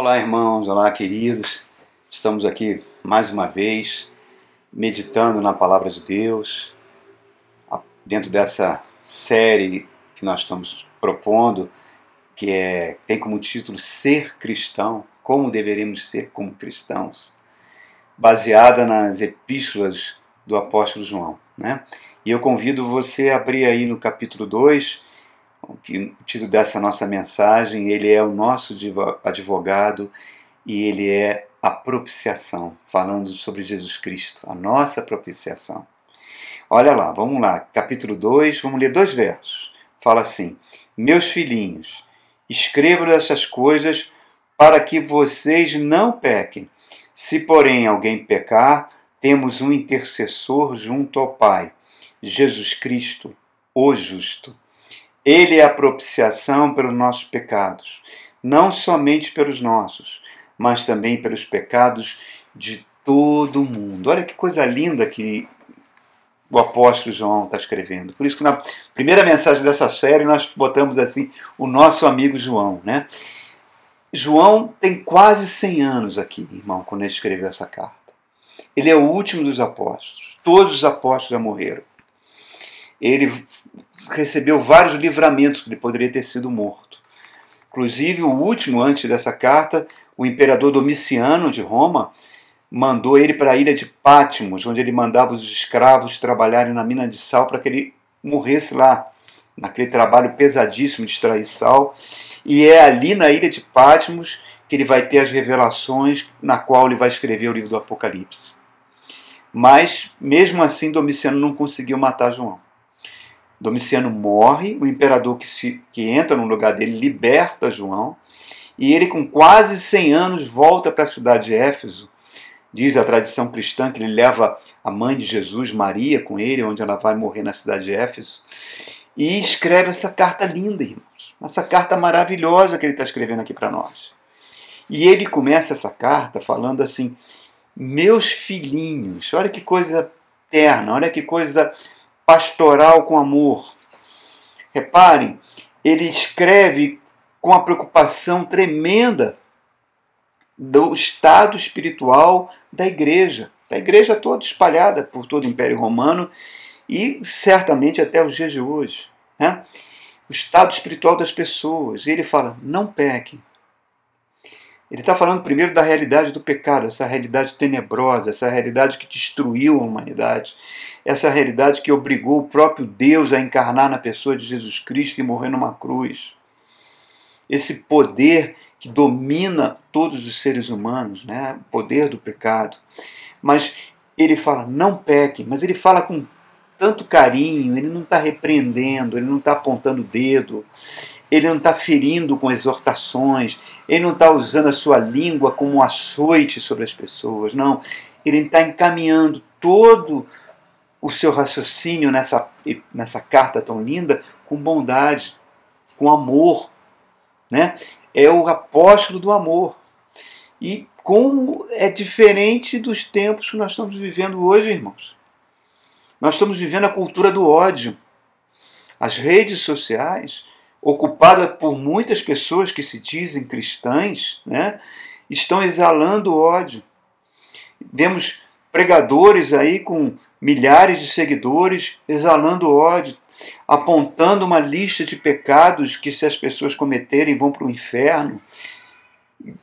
Olá, irmãos, olá, queridos. Estamos aqui mais uma vez meditando na palavra de Deus, dentro dessa série que nós estamos propondo, que é, tem como título Ser Cristão, como deveríamos ser como cristãos, baseada nas epístolas do apóstolo João. Né? E eu convido você a abrir aí no capítulo 2 que o título dessa nossa mensagem, ele é o nosso advogado e ele é a propiciação, falando sobre Jesus Cristo, a nossa propiciação. Olha lá, vamos lá, capítulo 2, vamos ler dois versos. Fala assim: Meus filhinhos, escrevo essas coisas para que vocês não pequem. Se, porém, alguém pecar, temos um intercessor junto ao Pai, Jesus Cristo, o justo. Ele é a propiciação pelos nossos pecados, não somente pelos nossos, mas também pelos pecados de todo mundo. Olha que coisa linda que o apóstolo João está escrevendo. Por isso que na primeira mensagem dessa série nós botamos assim o nosso amigo João, né? João tem quase 100 anos aqui, irmão, quando ele escreveu essa carta. Ele é o último dos apóstolos. Todos os apóstolos já morreram. Ele recebeu vários livramentos que ele poderia ter sido morto. Inclusive, o último antes dessa carta, o imperador Domiciano de Roma mandou ele para a ilha de Pátimos, onde ele mandava os escravos trabalharem na mina de sal para que ele morresse lá, naquele trabalho pesadíssimo de extrair sal. E é ali na ilha de Pátimos que ele vai ter as revelações na qual ele vai escrever o livro do Apocalipse. Mas, mesmo assim, Domiciano não conseguiu matar João. Domiciano morre, o imperador que, se, que entra no lugar dele liberta João, e ele, com quase 100 anos, volta para a cidade de Éfeso. Diz a tradição cristã que ele leva a mãe de Jesus, Maria, com ele, onde ela vai morrer na cidade de Éfeso, e escreve essa carta linda, irmãos. Essa carta maravilhosa que ele está escrevendo aqui para nós. E ele começa essa carta falando assim: Meus filhinhos, olha que coisa terna, olha que coisa pastoral com amor. Reparem, ele escreve com a preocupação tremenda do estado espiritual da igreja, da igreja toda espalhada por todo o Império Romano e certamente até os dias de hoje. Né? O estado espiritual das pessoas. E ele fala: não pequem, ele está falando primeiro da realidade do pecado, essa realidade tenebrosa, essa realidade que destruiu a humanidade, essa realidade que obrigou o próprio Deus a encarnar na pessoa de Jesus Cristo e morrer numa cruz. Esse poder que domina todos os seres humanos, né? o poder do pecado. Mas ele fala, não pequem, mas ele fala com tanto carinho, ele não está repreendendo, ele não está apontando o dedo, ele não está ferindo com exortações, ele não está usando a sua língua como um açoite sobre as pessoas, não. Ele está encaminhando todo o seu raciocínio nessa, nessa carta tão linda com bondade, com amor. Né? É o apóstolo do amor. E como é diferente dos tempos que nós estamos vivendo hoje, irmãos. Nós estamos vivendo a cultura do ódio. As redes sociais ocupada por muitas pessoas que se dizem cristãs, né, estão exalando ódio. Vemos pregadores aí com milhares de seguidores exalando ódio, apontando uma lista de pecados que, se as pessoas cometerem, vão para o inferno,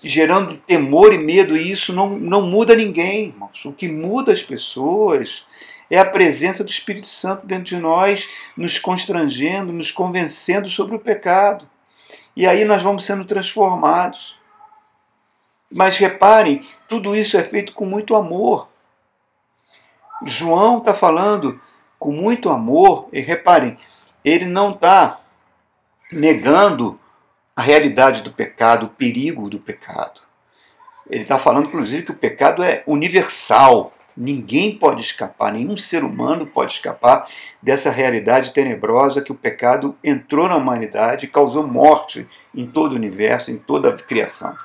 gerando temor e medo, e isso não, não muda ninguém, irmãos. O que muda as pessoas é a presença do Espírito Santo dentro de nós, nos constrangendo, nos convencendo sobre o pecado. E aí nós vamos sendo transformados. Mas reparem, tudo isso é feito com muito amor. João está falando com muito amor, e reparem, ele não está negando a realidade do pecado, o perigo do pecado. Ele está falando, inclusive, que o pecado é universal. Ninguém pode escapar, nenhum ser humano pode escapar dessa realidade tenebrosa que o pecado entrou na humanidade e causou morte em todo o universo, em toda a criação.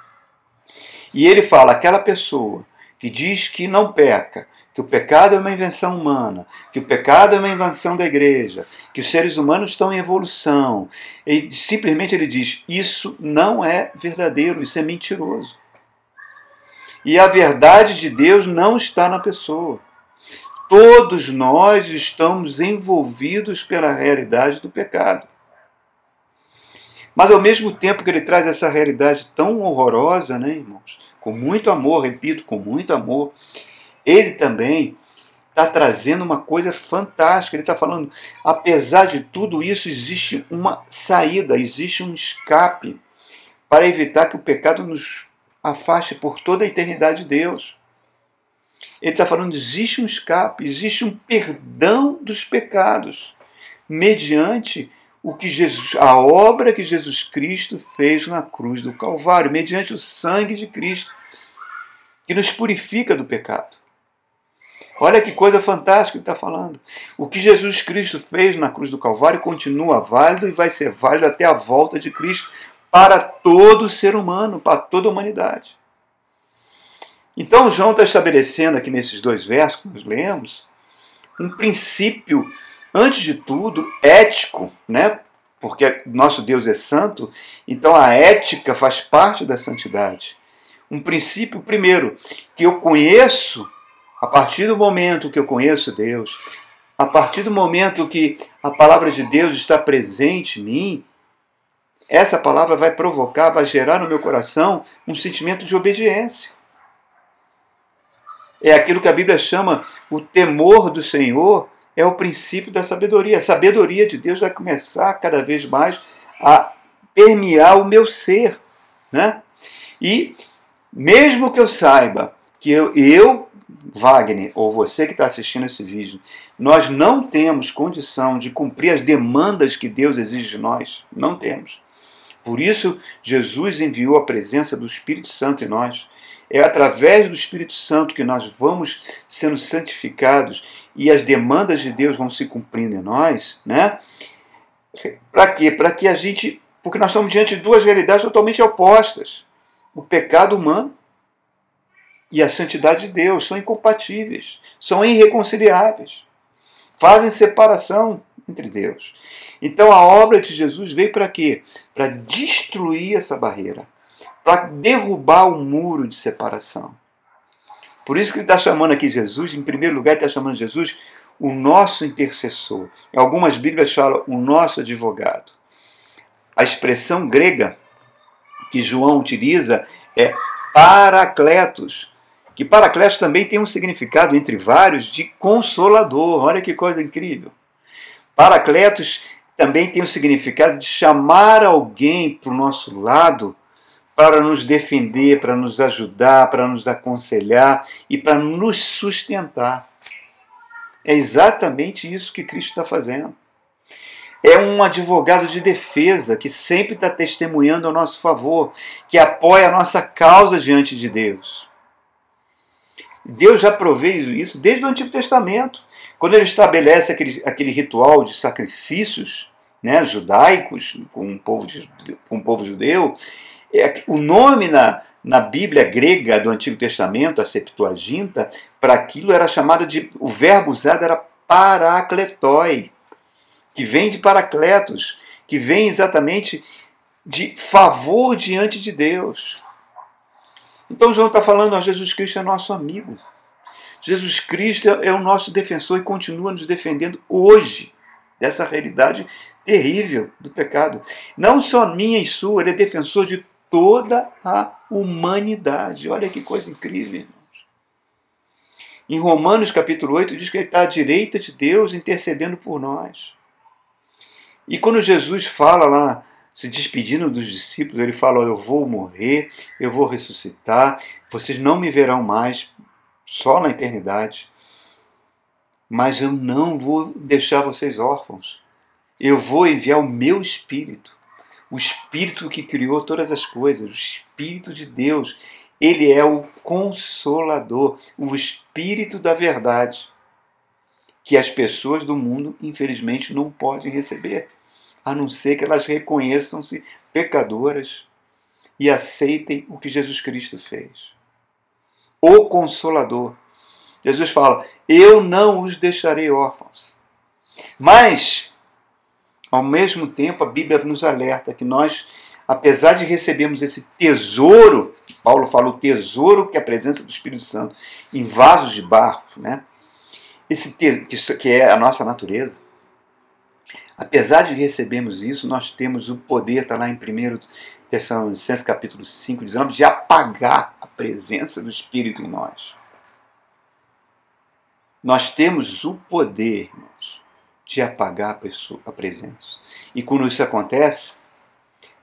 E ele fala: aquela pessoa que diz que não peca, que o pecado é uma invenção humana, que o pecado é uma invenção da igreja, que os seres humanos estão em evolução. E simplesmente ele diz: isso não é verdadeiro, isso é mentiroso. E a verdade de Deus não está na pessoa. Todos nós estamos envolvidos pela realidade do pecado. Mas ao mesmo tempo que ele traz essa realidade tão horrorosa, né, irmãos? Com muito amor, repito, com muito amor, ele também está trazendo uma coisa fantástica. Ele está falando, apesar de tudo isso, existe uma saída, existe um escape para evitar que o pecado nos afaste por toda a eternidade de Deus. Ele está falando, existe um escape, existe um perdão dos pecados, mediante o que Jesus, a obra que Jesus Cristo fez na cruz do Calvário, mediante o sangue de Cristo, que nos purifica do pecado. Olha que coisa fantástica ele está falando. O que Jesus Cristo fez na cruz do Calvário continua válido e vai ser válido até a volta de Cristo para todo ser humano, para toda a humanidade. Então, João está estabelecendo aqui nesses dois versos que nós lemos um princípio antes de tudo, ético, né? Porque nosso Deus é santo, então a ética faz parte da santidade. Um princípio, primeiro, que eu conheço, a partir do momento que eu conheço Deus, a partir do momento que a palavra de Deus está presente em mim, essa palavra vai provocar, vai gerar no meu coração um sentimento de obediência. É aquilo que a Bíblia chama o temor do Senhor, é o princípio da sabedoria. A sabedoria de Deus vai começar cada vez mais a permear o meu ser. Né? E mesmo que eu saiba que eu, eu Wagner, ou você que está assistindo esse vídeo, nós não temos condição de cumprir as demandas que Deus exige de nós. Não temos. Por isso, Jesus enviou a presença do Espírito Santo em nós. É através do Espírito Santo que nós vamos sendo santificados e as demandas de Deus vão se cumprindo em nós, né? Para quê? Para que a gente. Porque nós estamos diante de duas realidades totalmente opostas: o pecado humano e a santidade de Deus são incompatíveis, são irreconciliáveis, fazem separação entre Deus. Então a obra de Jesus veio para quê? Para destruir essa barreira, para derrubar o muro de separação. Por isso que ele está chamando aqui Jesus, em primeiro lugar, ele está chamando Jesus o nosso intercessor. Em algumas Bíblias fala o nosso advogado. A expressão grega que João utiliza é paracletos, que paracletos também tem um significado, entre vários, de consolador. Olha que coisa incrível. Paracletos também tem o significado de chamar alguém para o nosso lado para nos defender, para nos ajudar, para nos aconselhar e para nos sustentar. É exatamente isso que Cristo está fazendo. É um advogado de defesa que sempre está testemunhando a nosso favor, que apoia a nossa causa diante de Deus. Deus já proveu isso desde o Antigo Testamento, quando ele estabelece aquele, aquele ritual de sacrifícios né, judaicos com o povo, com povo judeu. É, o nome na, na Bíblia grega do Antigo Testamento, a Septuaginta, para aquilo era chamado de. O verbo usado era paracletói, que vem de paracletos, que vem exatamente de favor diante de Deus. Então João está falando, ó, Jesus Cristo é nosso amigo. Jesus Cristo é o nosso defensor e continua nos defendendo hoje dessa realidade terrível do pecado. Não só minha e sua, ele é defensor de toda a humanidade. Olha que coisa incrível, irmãos. Em Romanos capítulo 8 diz que ele está à direita de Deus intercedendo por nós. E quando Jesus fala lá se despedindo dos discípulos, ele fala: Eu vou morrer, eu vou ressuscitar, vocês não me verão mais, só na eternidade. Mas eu não vou deixar vocês órfãos. Eu vou enviar o meu Espírito, o Espírito que criou todas as coisas, o Espírito de Deus. Ele é o consolador, o Espírito da verdade, que as pessoas do mundo, infelizmente, não podem receber a não ser que elas reconheçam-se pecadoras e aceitem o que Jesus Cristo fez. O Consolador. Jesus fala: Eu não os deixarei órfãos. Mas, ao mesmo tempo, a Bíblia nos alerta que nós, apesar de recebermos esse tesouro, Paulo fala o tesouro que é a presença do Espírito Santo em vasos de barro, né? Esse que é a nossa natureza. Apesar de recebermos isso, nós temos o poder, está lá em 1 Tessalonicenses capítulo 5, 19, de apagar a presença do Espírito em nós. Nós temos o poder, irmãos, de apagar a, pessoa, a presença. E quando isso acontece,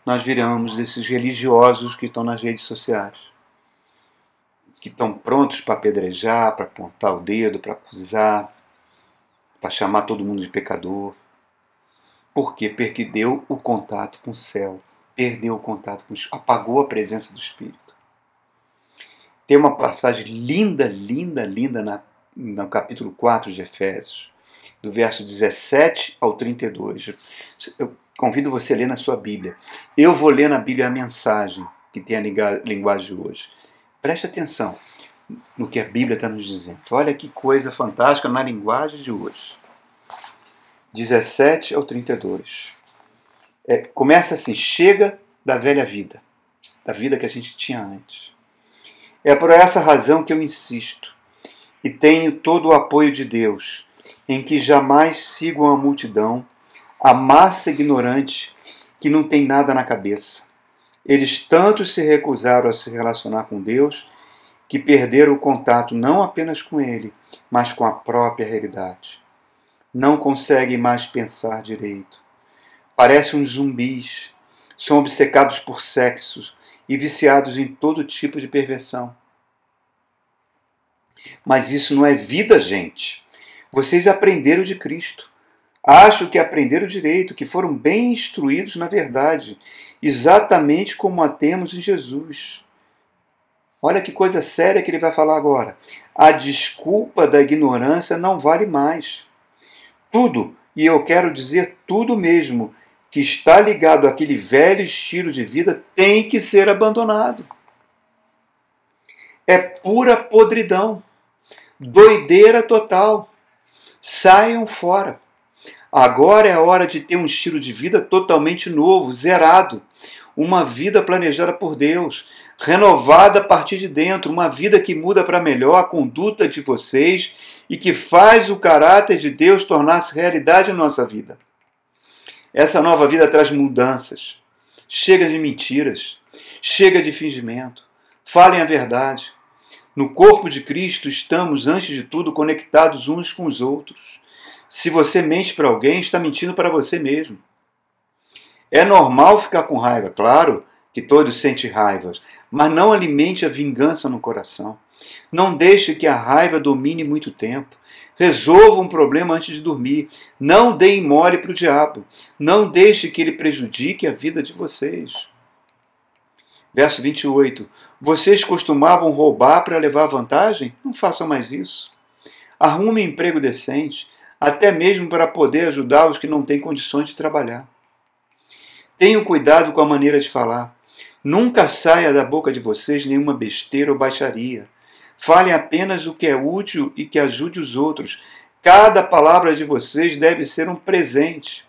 nós viramos esses religiosos que estão nas redes sociais, que estão prontos para apedrejar, para apontar o dedo, para acusar, para chamar todo mundo de pecador. Porque perdeu o contato com o céu, perdeu o contato com o apagou a presença do Espírito. Tem uma passagem linda, linda, linda na, no capítulo 4 de Efésios, do verso 17 ao 32. Eu Convido você a ler na sua Bíblia. Eu vou ler na Bíblia a mensagem que tem a linguagem hoje. Preste atenção no que a Bíblia está nos dizendo. Olha que coisa fantástica na linguagem de hoje. 17 ao 32. É, começa assim: chega da velha vida, da vida que a gente tinha antes. É por essa razão que eu insisto e tenho todo o apoio de Deus, em que jamais sigam a multidão a massa ignorante que não tem nada na cabeça. Eles tanto se recusaram a se relacionar com Deus que perderam o contato não apenas com Ele, mas com a própria realidade. Não conseguem mais pensar direito. Parecem uns zumbis, são obcecados por sexo e viciados em todo tipo de perversão. Mas isso não é vida, gente. Vocês aprenderam de Cristo. Acho que aprenderam direito, que foram bem instruídos na verdade, exatamente como a temos em Jesus. Olha que coisa séria que ele vai falar agora. A desculpa da ignorância não vale mais. Tudo, e eu quero dizer tudo mesmo, que está ligado àquele velho estilo de vida tem que ser abandonado. É pura podridão, doideira total. Saiam fora. Agora é a hora de ter um estilo de vida totalmente novo, zerado. Uma vida planejada por Deus, renovada a partir de dentro, uma vida que muda para melhor a conduta de vocês e que faz o caráter de Deus tornar-se realidade em nossa vida. Essa nova vida traz mudanças. Chega de mentiras, chega de fingimento. Falem a verdade. No corpo de Cristo estamos, antes de tudo, conectados uns com os outros. Se você mente para alguém, está mentindo para você mesmo. É normal ficar com raiva, claro que todos sentem raiva, mas não alimente a vingança no coração. Não deixe que a raiva domine muito tempo. Resolva um problema antes de dormir. Não deem mole para o diabo. Não deixe que ele prejudique a vida de vocês. Verso 28. Vocês costumavam roubar para levar vantagem? Não façam mais isso. Arrume um emprego decente até mesmo para poder ajudar os que não têm condições de trabalhar. Tenham cuidado com a maneira de falar. Nunca saia da boca de vocês nenhuma besteira ou baixaria. Falem apenas o que é útil e que ajude os outros. Cada palavra de vocês deve ser um presente.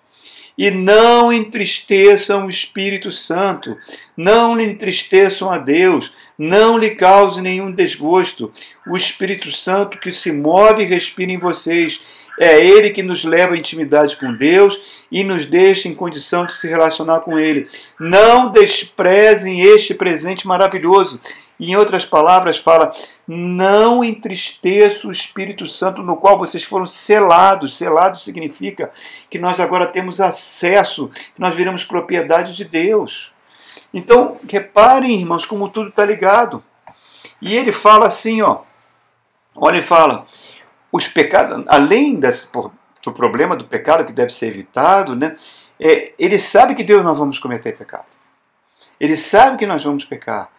E não entristeçam o Espírito Santo, não entristeçam a Deus, não lhe cause nenhum desgosto. O Espírito Santo que se move e respira em vocês é Ele que nos leva à intimidade com Deus e nos deixa em condição de se relacionar com Ele. Não desprezem este presente maravilhoso. Em outras palavras, fala: não entristeça o Espírito Santo no qual vocês foram selados. Selado significa que nós agora temos acesso, que nós viramos propriedade de Deus. Então, reparem, irmãos, como tudo está ligado. E ele fala assim, ó. Olha, ele fala: os pecados, além desse, do problema do pecado que deve ser evitado, né, é, ele sabe que Deus não vamos cometer pecado. Ele sabe que nós vamos pecar.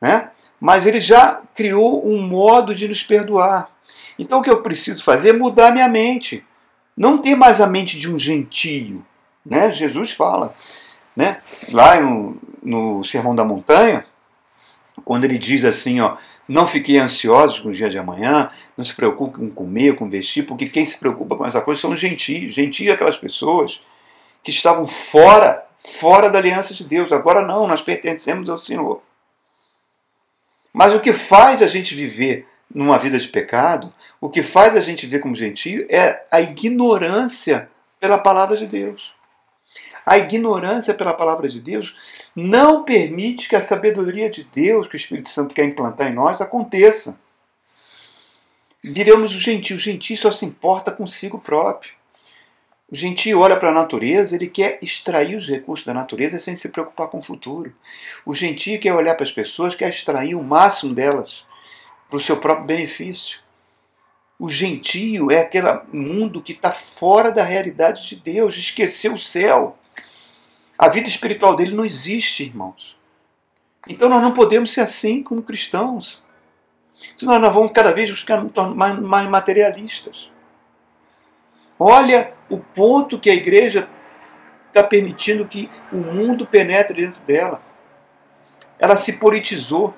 Né? Mas ele já criou um modo de nos perdoar. Então o que eu preciso fazer é mudar minha mente. Não ter mais a mente de um gentio. Né? Jesus fala. Né? Lá no, no Sermão da Montanha, quando ele diz assim, ó, não fiquem ansiosos com o dia de amanhã, não se preocupem com comer, com vestir, porque quem se preocupa com essa coisa são gentios. Gentios aquelas pessoas que estavam fora, fora da aliança de Deus. Agora não, nós pertencemos ao Senhor. Mas o que faz a gente viver numa vida de pecado, o que faz a gente ver como gentio é a ignorância pela palavra de Deus. A ignorância pela palavra de Deus não permite que a sabedoria de Deus, que o Espírito Santo quer implantar em nós, aconteça. Viremos o gentio. O gentio só se importa consigo próprio. O gentio olha para a natureza, ele quer extrair os recursos da natureza sem se preocupar com o futuro. O gentio quer olhar para as pessoas, quer extrair o máximo delas para o seu próprio benefício. O gentio é aquele mundo que está fora da realidade de Deus, esqueceu o céu. A vida espiritual dele não existe, irmãos. Então nós não podemos ser assim como cristãos. Senão nós vamos cada vez ficar mais, mais materialistas. Olha o ponto que a igreja está permitindo que o mundo penetre dentro dela. Ela se politizou,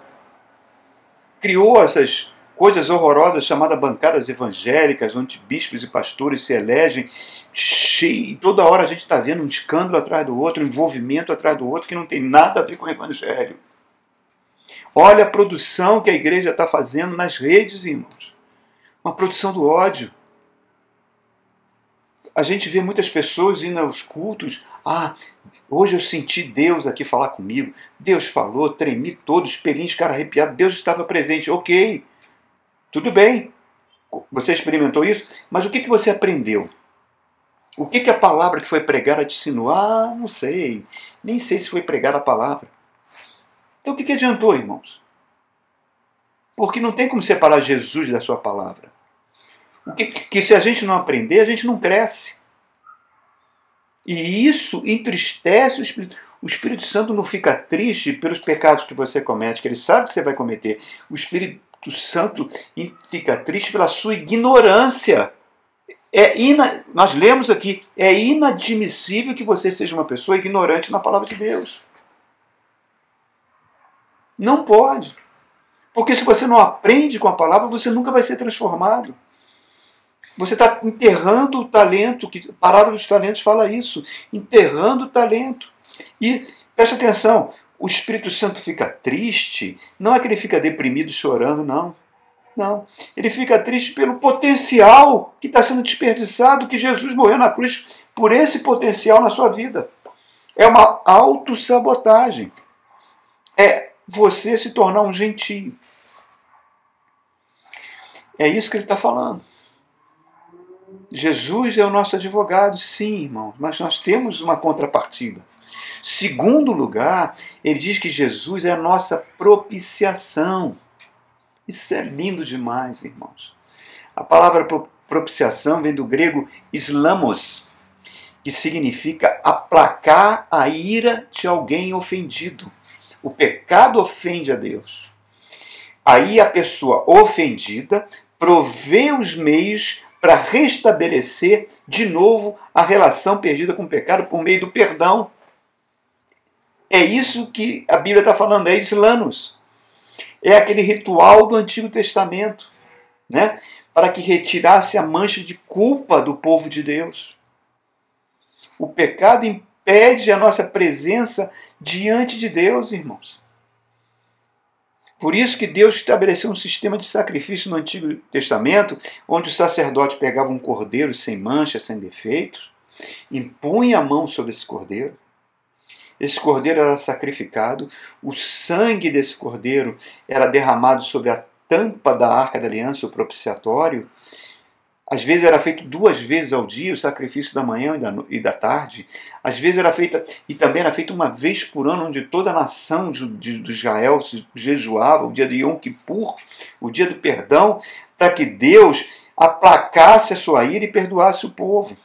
criou essas coisas horrorosas chamadas bancadas evangélicas, onde bispos e pastores se elegem, cheio, toda hora a gente está vendo um escândalo atrás do outro, um envolvimento atrás do outro que não tem nada a ver com o evangelho. Olha a produção que a igreja está fazendo nas redes, irmãos. Uma produção do ódio. A gente vê muitas pessoas indo aos cultos. Ah, hoje eu senti Deus aqui falar comigo. Deus falou, tremi todo, espelhinhos, cara arrepiado. Deus estava presente. Ok. Tudo bem, você experimentou isso, mas o que, que você aprendeu? O que, que a palavra que foi pregada te ensinou? Ah, não sei, nem sei se foi pregada a palavra. Então o que, que adiantou, irmãos? Porque não tem como separar Jesus da sua palavra. O que, que se a gente não aprender, a gente não cresce. E isso entristece o Espírito. O Espírito Santo não fica triste pelos pecados que você comete, que ele sabe que você vai cometer. O Espírito o Santo fica triste pela sua ignorância. É ina, nós lemos aqui, é inadmissível que você seja uma pessoa ignorante na palavra de Deus. Não pode. Porque se você não aprende com a palavra, você nunca vai ser transformado. Você está enterrando o talento, que a parábola dos talentos fala isso, enterrando o talento. E preste atenção, o Espírito Santo fica triste, não é que ele fica deprimido chorando, não. Não. Ele fica triste pelo potencial que está sendo desperdiçado, que Jesus morreu na cruz por esse potencial na sua vida. É uma autossabotagem. É você se tornar um gentio. É isso que ele está falando. Jesus é o nosso advogado, sim, irmão, mas nós temos uma contrapartida. Segundo lugar, ele diz que Jesus é a nossa propiciação. Isso é lindo demais, irmãos. A palavra propiciação vem do grego islamos, que significa aplacar a ira de alguém ofendido. O pecado ofende a Deus. Aí a pessoa ofendida provê os meios para restabelecer de novo a relação perdida com o pecado por meio do perdão. É isso que a Bíblia está falando, é islanos. É aquele ritual do Antigo Testamento, né? para que retirasse a mancha de culpa do povo de Deus. O pecado impede a nossa presença diante de Deus, irmãos. Por isso que Deus estabeleceu um sistema de sacrifício no Antigo Testamento, onde o sacerdote pegava um cordeiro sem mancha, sem defeitos, impunha a mão sobre esse cordeiro, esse cordeiro era sacrificado, o sangue desse cordeiro era derramado sobre a tampa da arca da aliança, o propiciatório. Às vezes era feito duas vezes ao dia o sacrifício da manhã e da, e da tarde. Às vezes era feita, e também era feito uma vez por ano, onde toda a nação de, de, de Israel jejuava, o dia de Yom Kippur, o dia do perdão, para que Deus aplacasse a sua ira e perdoasse o povo.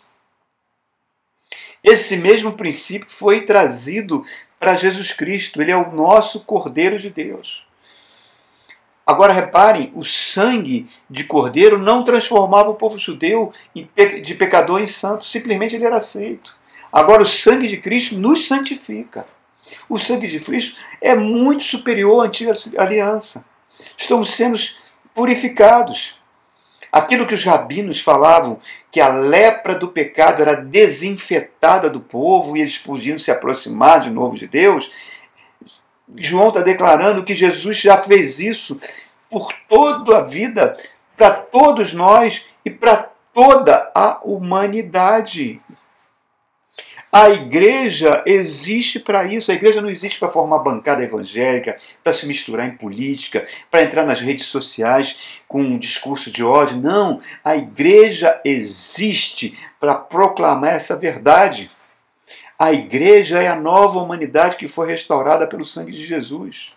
Esse mesmo princípio foi trazido para Jesus Cristo. Ele é o nosso Cordeiro de Deus. Agora reparem, o sangue de cordeiro não transformava o povo judeu de pecador em santo, simplesmente ele era aceito. Agora o sangue de Cristo nos santifica. O sangue de Cristo é muito superior à antiga aliança. Estamos sendo purificados. Aquilo que os rabinos falavam, que a lepra do pecado era desinfetada do povo e eles podiam se aproximar de novo de Deus, João está declarando que Jesus já fez isso por toda a vida, para todos nós e para toda a humanidade. A igreja existe para isso. A igreja não existe para formar bancada evangélica, para se misturar em política, para entrar nas redes sociais com um discurso de ódio. Não. A igreja existe para proclamar essa verdade. A igreja é a nova humanidade que foi restaurada pelo sangue de Jesus.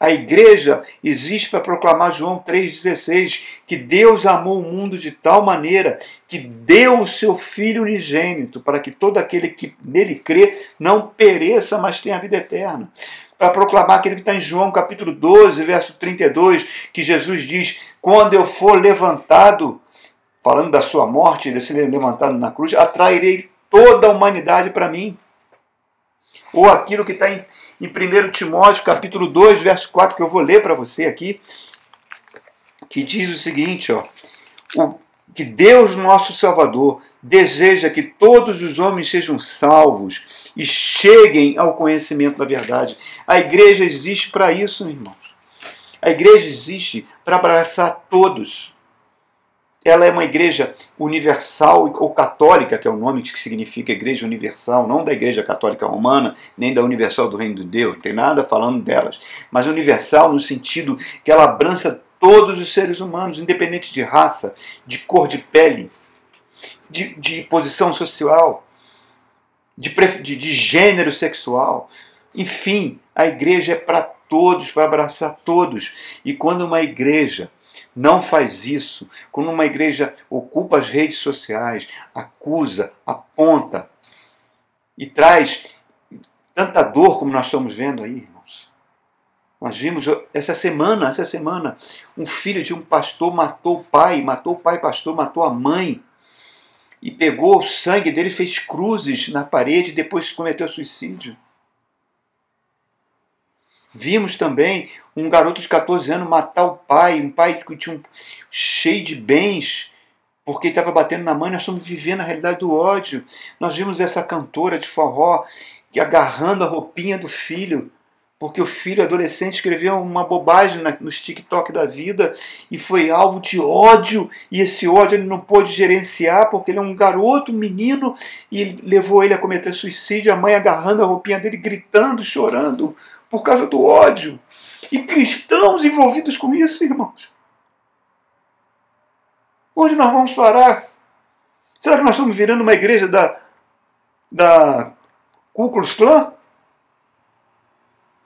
A igreja existe para proclamar João 3,16, que Deus amou o mundo de tal maneira que deu o seu Filho unigênito, para que todo aquele que nele crê não pereça, mas tenha a vida eterna. Para proclamar aquele que está em João capítulo 12, verso 32, que Jesus diz: Quando eu for levantado, falando da sua morte, de ser levantado na cruz, atrairei toda a humanidade para mim. Ou aquilo que está em em 1 Timóteo capítulo 2, verso 4, que eu vou ler para você aqui, que diz o seguinte, ó, o, que Deus nosso Salvador deseja que todos os homens sejam salvos e cheguem ao conhecimento da verdade. A igreja existe para isso, irmãos. A igreja existe para abraçar todos ela é uma igreja universal ou católica, que é o nome que significa igreja universal, não da igreja católica romana, nem da universal do reino de Deus, não tem nada falando delas, mas universal no sentido que ela abrança todos os seres humanos, independente de raça, de cor de pele, de, de posição social, de, de, de gênero sexual. Enfim, a igreja é para todos, para abraçar todos. E quando uma igreja não faz isso. Quando uma igreja ocupa as redes sociais, acusa, aponta e traz tanta dor como nós estamos vendo aí, irmãos. Nós vimos essa semana, essa semana, um filho de um pastor matou o pai, matou o pai pastor, matou a mãe. E pegou o sangue dele, fez cruzes na parede e depois cometeu suicídio. Vimos também um garoto de 14 anos matar o pai, um pai que tinha um, cheio de bens, porque ele estava batendo na mãe. Nós estamos vivendo a realidade do ódio. Nós vimos essa cantora de forró agarrando a roupinha do filho, porque o filho adolescente escreveu uma bobagem na, nos TikTok da vida e foi alvo de ódio, e esse ódio ele não pôde gerenciar porque ele é um garoto, um menino, e levou ele a cometer suicídio, a mãe agarrando a roupinha dele, gritando, chorando por causa do ódio. E cristãos envolvidos com isso, irmãos. Onde nós vamos parar? Será que nós estamos virando uma igreja da, da Ku Klux Klan?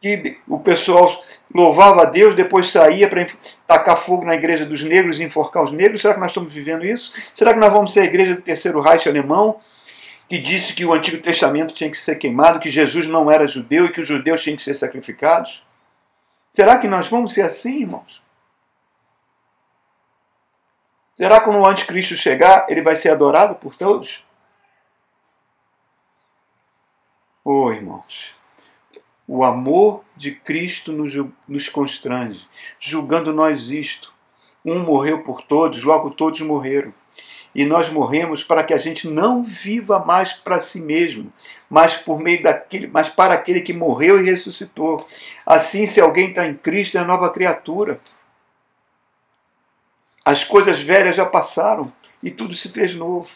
Que o pessoal louvava a Deus, depois saía para tacar fogo na igreja dos negros e enforcar os negros. Será que nós estamos vivendo isso? Será que nós vamos ser a igreja do terceiro Reich alemão? que disse que o Antigo Testamento tinha que ser queimado, que Jesus não era judeu e que os judeus tinham que ser sacrificados? Será que nós vamos ser assim, irmãos? Será que quando o anticristo chegar, ele vai ser adorado por todos? Oh, irmãos, o amor de Cristo nos, nos constrange, julgando nós isto. Um morreu por todos, logo todos morreram e nós morremos para que a gente não viva mais para si mesmo, mas por meio daquele, mas para aquele que morreu e ressuscitou. Assim, se alguém está em Cristo, é nova criatura. As coisas velhas já passaram e tudo se fez novo.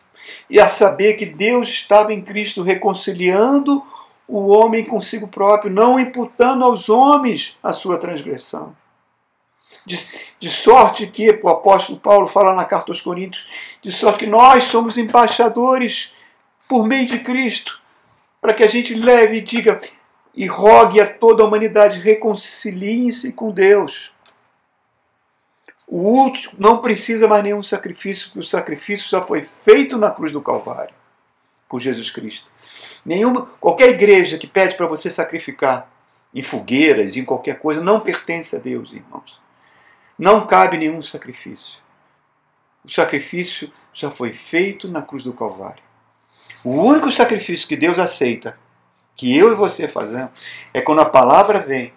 E a saber que Deus estava em Cristo reconciliando o homem consigo próprio, não imputando aos homens a sua transgressão. De, de, sorte que, o apóstolo Paulo fala na carta aos Coríntios, de sorte que nós somos embaixadores por meio de Cristo, para que a gente leve e diga e rogue a toda a humanidade, reconciliem-se com Deus. O último não precisa mais nenhum sacrifício, porque o sacrifício já foi feito na cruz do Calvário por Jesus Cristo. Nenhuma, qualquer igreja que pede para você sacrificar em fogueiras, em qualquer coisa, não pertence a Deus, irmãos. Não cabe nenhum sacrifício. O sacrifício já foi feito na cruz do Calvário. O único sacrifício que Deus aceita, que eu e você fazemos, é quando a palavra vem,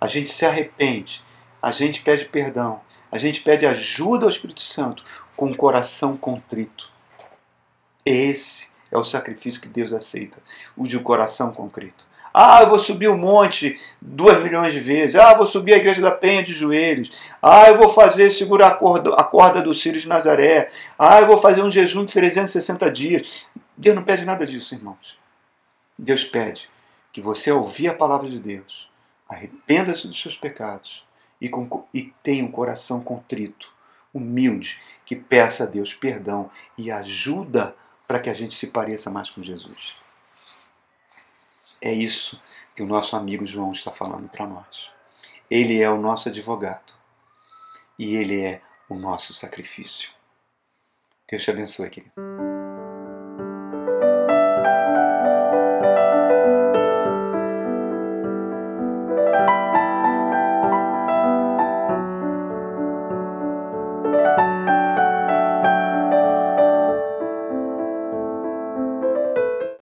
a gente se arrepende, a gente pede perdão, a gente pede ajuda ao Espírito Santo com o coração contrito. Esse é o sacrifício que Deus aceita, o de um coração contrito. Ah, eu vou subir um monte duas milhões de vezes. Ah, eu vou subir a igreja da Penha de joelhos. Ah, eu vou fazer segurar a corda, a corda do Círio de Nazaré. Ah, eu vou fazer um jejum de 360 dias. Deus não pede nada disso, irmãos. Deus pede que você, ouvir a palavra de Deus, arrependa-se dos seus pecados e, com, e tenha um coração contrito, humilde, que peça a Deus perdão e ajuda para que a gente se pareça mais com Jesus. É isso que o nosso amigo João está falando para nós. Ele é o nosso advogado e ele é o nosso sacrifício. Deus te abençoe, querido.